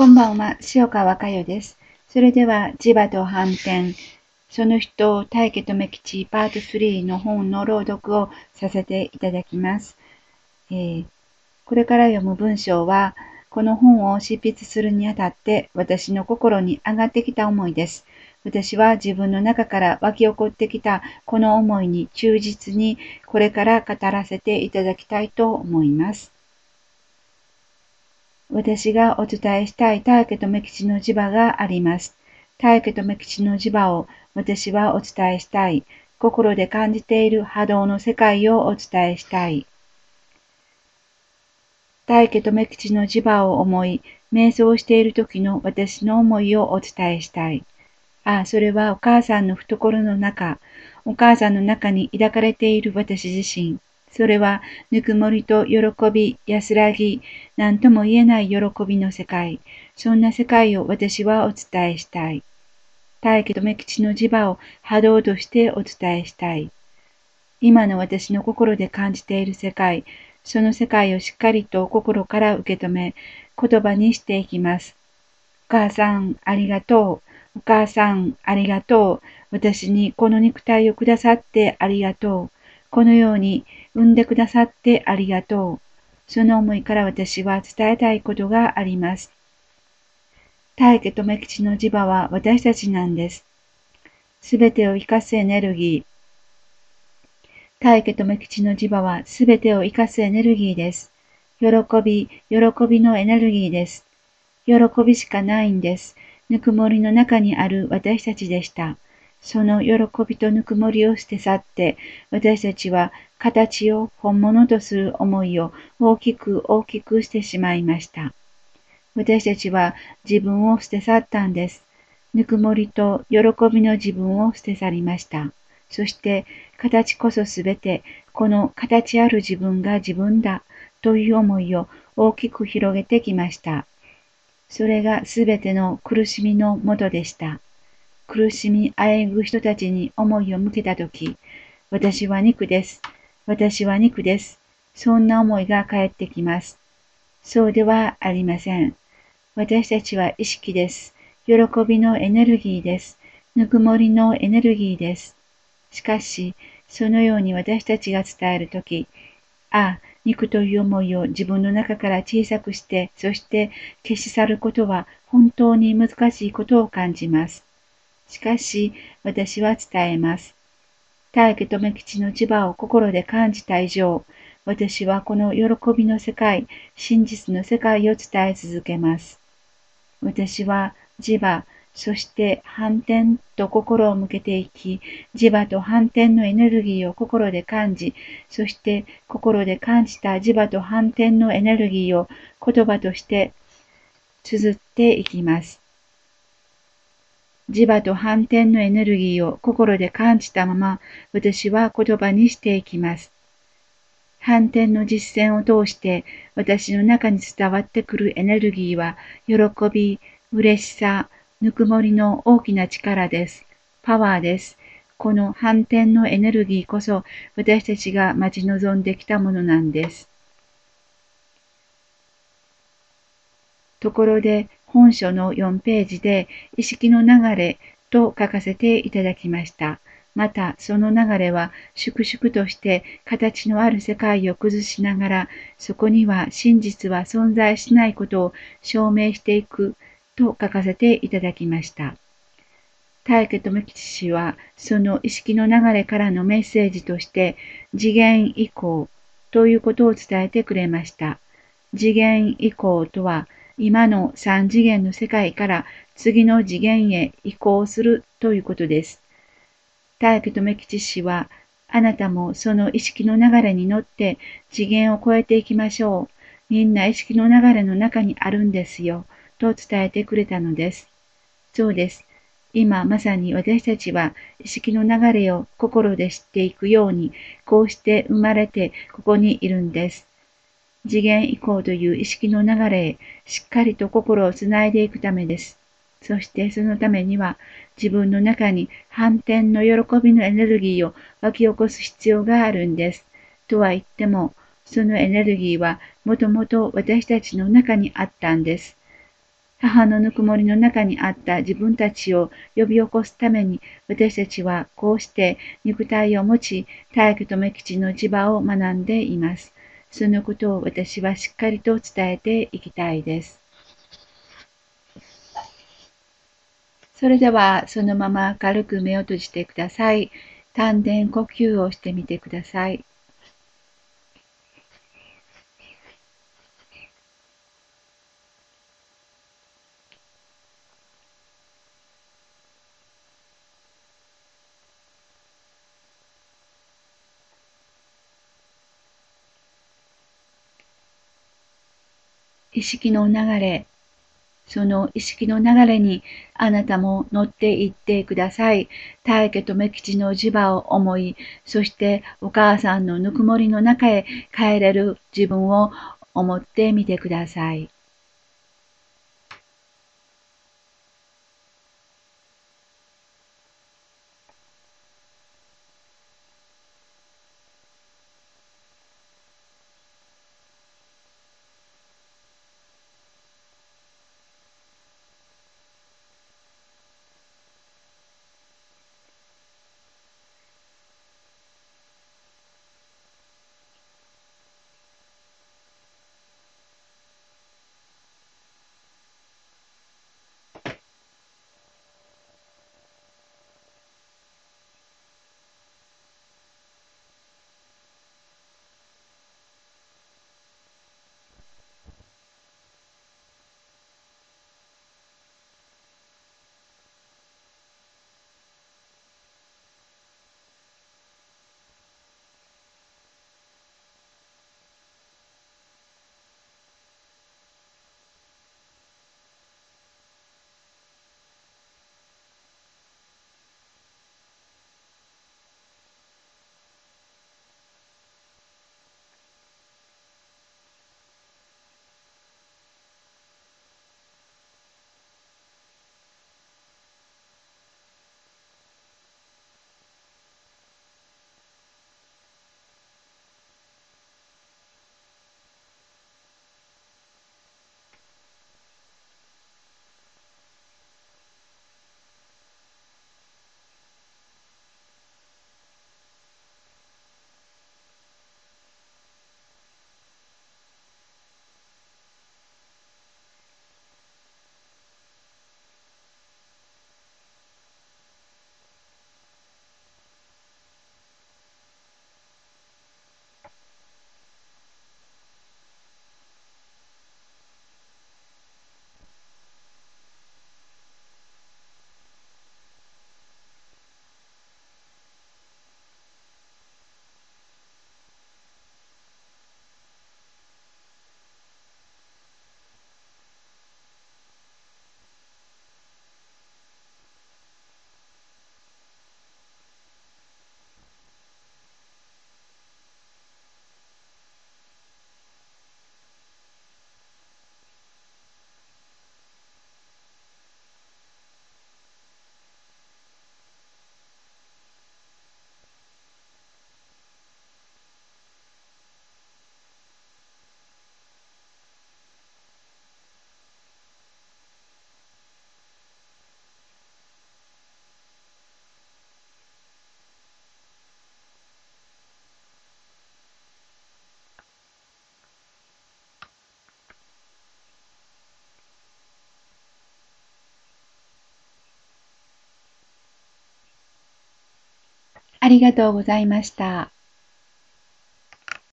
こんばんは、塩川佳代です。それでは、磁場と反転、その人、大家留吉パート3の本の朗読をさせていただきます。えー、これから読む文章は、この本を執筆するにあたって私の心に上がってきた思いです。私は自分の中から湧き起こってきたこの思いに忠実にこれから語らせていただきたいと思います。私がお伝えしたい大家留吉の磁場があります。大家留吉の磁場を私はお伝えしたい。心で感じている波動の世界をお伝えしたい。大家留吉の磁場を思い、瞑想している時の私の思いをお伝えしたい。ああ、それはお母さんの懐の中、お母さんの中に抱かれている私自身。それは、ぬくもりと喜び、安らぎ、何とも言えない喜びの世界。そんな世界を私はお伝えしたい。大気と目吉の磁場を波動としてお伝えしたい。今の私の心で感じている世界、その世界をしっかりと心から受け止め、言葉にしていきます。お母さん、ありがとう。お母さん、ありがとう。私にこの肉体をくださってありがとう。このように産んでくださってありがとう。その思いから私は伝えたいことがあります。大家留吉の磁場は私たちなんです。すべてを生かすエネルギー。大家留吉の磁場はすべてを生かすエネルギーです。喜び、喜びのエネルギーです。喜びしかないんです。ぬくもりの中にある私たちでした。その喜びとぬくもりを捨て去って、私たちは形を本物とする思いを大きく大きくしてしまいました。私たちは自分を捨て去ったんです。ぬくもりと喜びの自分を捨て去りました。そして形こそすべてこの形ある自分が自分だという思いを大きく広げてきました。それがすべての苦しみのもとでした。苦しみあえぐ人たちに思いを向けたとき、私は肉です。私は肉です。そんな思いが返ってきます。そうではありません。私たちは意識です。喜びのエネルギーです。ぬくもりのエネルギーです。しかし、そのように私たちが伝えるとき、ああ、肉という思いを自分の中から小さくして、そして消し去ることは本当に難しいことを感じます。しかし、私は伝えます。大家留吉の磁場を心で感じた以上、私はこの喜びの世界、真実の世界を伝え続けます。私は磁場、そして反転と心を向けていき、磁場と反転のエネルギーを心で感じ、そして心で感じた磁場と反転のエネルギーを言葉として綴っていきます。磁場と反転のエネルギーを心で感じたまま私は言葉にしていきます。反転の実践を通して私の中に伝わってくるエネルギーは喜び、嬉しさ、ぬくもりの大きな力です。パワーです。この反転のエネルギーこそ私たちが待ち望んできたものなんです。ところで本書の4ページで意識の流れと書かせていただきました。また、その流れは粛々として形のある世界を崩しながら、そこには真実は存在しないことを証明していくと書かせていただきました。大家智吉氏は、その意識の流れからのメッセージとして、次元以降ということを伝えてくれました。次元以降とは、今の三次元の世界から次の次元へ移行するということです。大家留吉氏は、あなたもその意識の流れに乗って次元を超えていきましょう。みんな意識の流れの中にあるんですよ。と伝えてくれたのです。そうです。今まさに私たちは意識の流れを心で知っていくように、こうして生まれてここにいるんです。次元移行という意識の流れへしっかりと心をつないでいくためです。そしてそのためには自分の中に反転の喜びのエネルギーを湧き起こす必要があるんです。とは言っても、そのエネルギーはもともと私たちの中にあったんです。母のぬくもりの中にあった自分たちを呼び起こすために私たちはこうして肉体を持ち大気と目吉の磁場を学んでいます。そのことを私はしっかりと伝えていきたいです。それではそのまま軽く目を閉じてください。丹田呼吸をしてみてください。意識の流れ、その意識の流れにあなたも乗っていってください。大家と目吉の磁場を思い、そしてお母さんのぬくもりの中へ帰れる自分を思ってみてください。ありがとうございました。